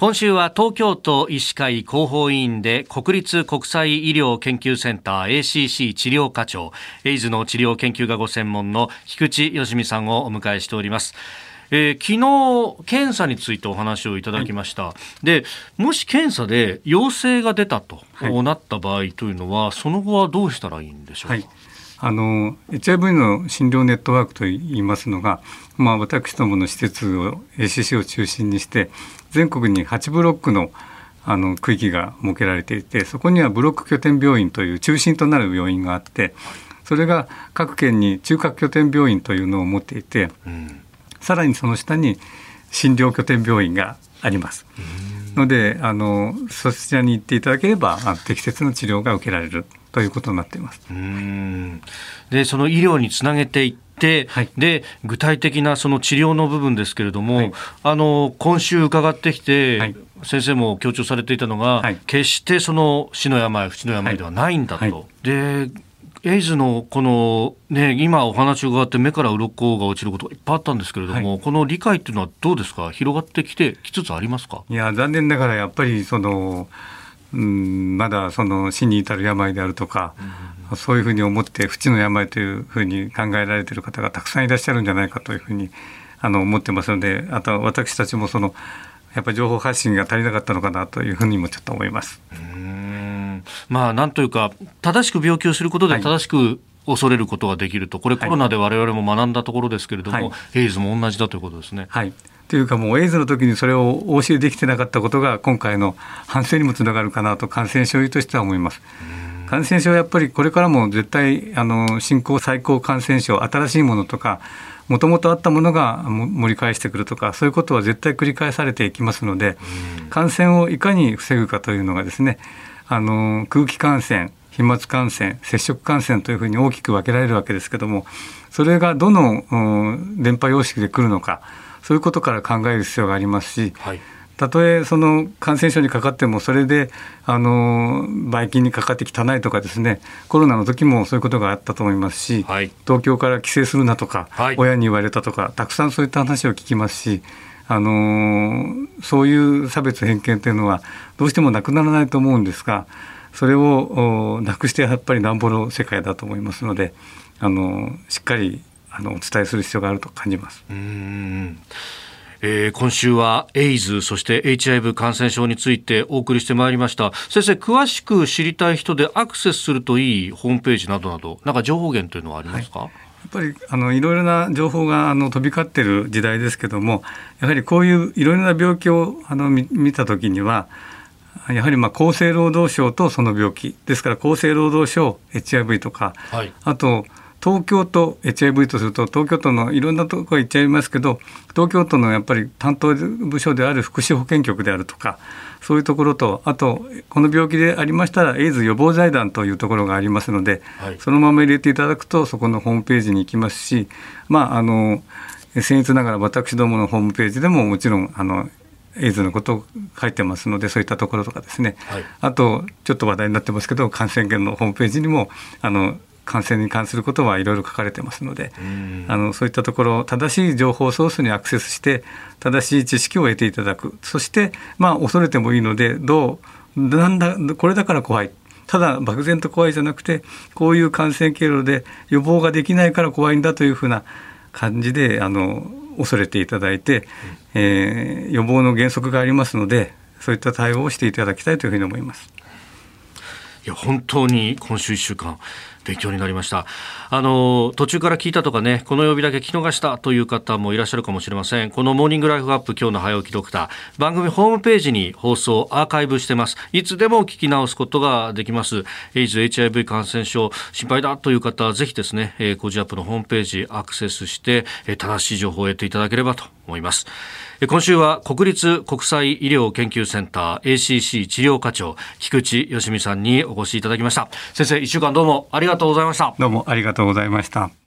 今週は東京都医師会広報委員で国立国際医療研究センター ACC 治療課長エイズの治療研究がご専門の菊池義美さんをお迎えしております。えー、昨日検査についてお話をいただきました、はい、でもし検査で陽性が出たと、はい、なった場合というのはその後はどうしたらいいんでしょうか、はいあの HIV の診療ネットワークといいますのが、まあ、私どもの施設を ACC を中心にして全国に8ブロックのあの区域が設けられていてそこにはブロック拠点病院という中心となる病院があってそれが各県に中核拠点病院というのを持っていて、うん、さらにその下に診療拠点病院があります。のであのそちらに行っていただければ適切な治療が受けられるということになっています。でその医療につなげていって、はい、で具体的なその治療の部分ですけれども、はい、あの今週伺ってきて、はい、先生も強調されていたのが、決してその死の病、不治の病ではないんだと。でエイズのこの、ね、今お話を伺って目から鱗が落ちることがいっぱいあったんですけれども、はい、この理解っていうのはどうですか？広がってきてきつつありますか？いや残念ながらやっぱりそのうんまだその死に至る病であるとか、うん、そういうふうに思って不治の病というふうに考えられている方がたくさんいらっしゃるんじゃないかというふうにあの思ってますのであとは私たちもそのやっぱり情報発信が足りなかったのかなというふうにもちょっと思います。まあ、なんというか正しく病気をすることで正しく、恐れることができると、これ、コロナでわれわれも学んだところですけれども、はい、エイズも同じだということですね。はい。というかもうエイズの時にそれをお教えできてなかったことが今回の反省にもつながるかなと感染症としては思います。感染症はやっぱりこれからも絶対あの新興最高感染症新しいものとかもともとあったものが盛り返してくるとかそういうことは絶対繰り返されていきますので感染をいかに防ぐかというのがですねあの空気感染飛沫感染接触感染というふうに大きく分けられるわけですけどもそれがどの電波様式で来るのかそういうことから考える必要がありますし、はい、たとえその感染症にかかってもそれであのばい菌にかかって汚いとかですねコロナの時もそういうことがあったと思いますし、はい、東京から帰省するなとか、はい、親に言われたとかたくさんそういった話を聞きますし。あのそういう差別偏見というのはどうしてもなくならないと思うんですがそれをなくしてやっぱりなんぼの世界だと思いますのであのしっかりあのお伝えする必要があると感じます。うんえー、今週はエイズそして HIV 感染症についてお送りしてまいりました。先生詳しく知りたい人でアクセスするといいホームページなどなどなんか情報源というのはありますか、はい。やっぱりあのいろいろな情報があの飛び交っている時代ですけどもやはりこういういろいろな病気をあの見た時にはやはりまあ厚生労働省とその病気。ですから厚生労働省 HIV とか、はい、あと東京都 HIV とすると東京都のいろんなところ行っちゃいますけど東京都のやっぱり担当部署である福祉保健局であるとかそういうところとあとこの病気でありましたらエイズ予防財団というところがありますので、はい、そのまま入れていただくとそこのホームページに行きますしまああの僭越ながら私どものホームページでももちろんあのエイズのことを書いてますのでそういったところとかですね、はい、あとちょっと話題になってますけど感染源のホームページにもあの感染に関することはいろいろ書かれてますので、あのそういったところ正しい情報ソースにアクセスして正しい知識を得ていただく。そしてまあ恐れてもいいのでどうなんだこれだから怖い。ただ漠然と怖いじゃなくてこういう感染経路で予防ができないから怖いんだというふうな感じであの恐れていただいて、えー、予防の原則がありますのでそういった対応をしていただきたいというふうに思います。いや本当に今週1週間勉強になりました。あの途中から聞いたとかねこの曜日だけ聞き逃したという方もいらっしゃるかもしれません。このモーニングライフアップ今日の早起きドクター。番組ホームページに放送アーカイブしてます。いつでも聞き直すことができます。エイズ HIV 感染症心配だという方はぜひですね、えー、コジアップのホームページアクセスして、えー、正しい情報を得ていただければと思います。今週は国立国際医療研究センター ACC 治療課長菊池義美さんにお越しいただきました。先生一週間どうもありがとうございました。どうもありがとうございました。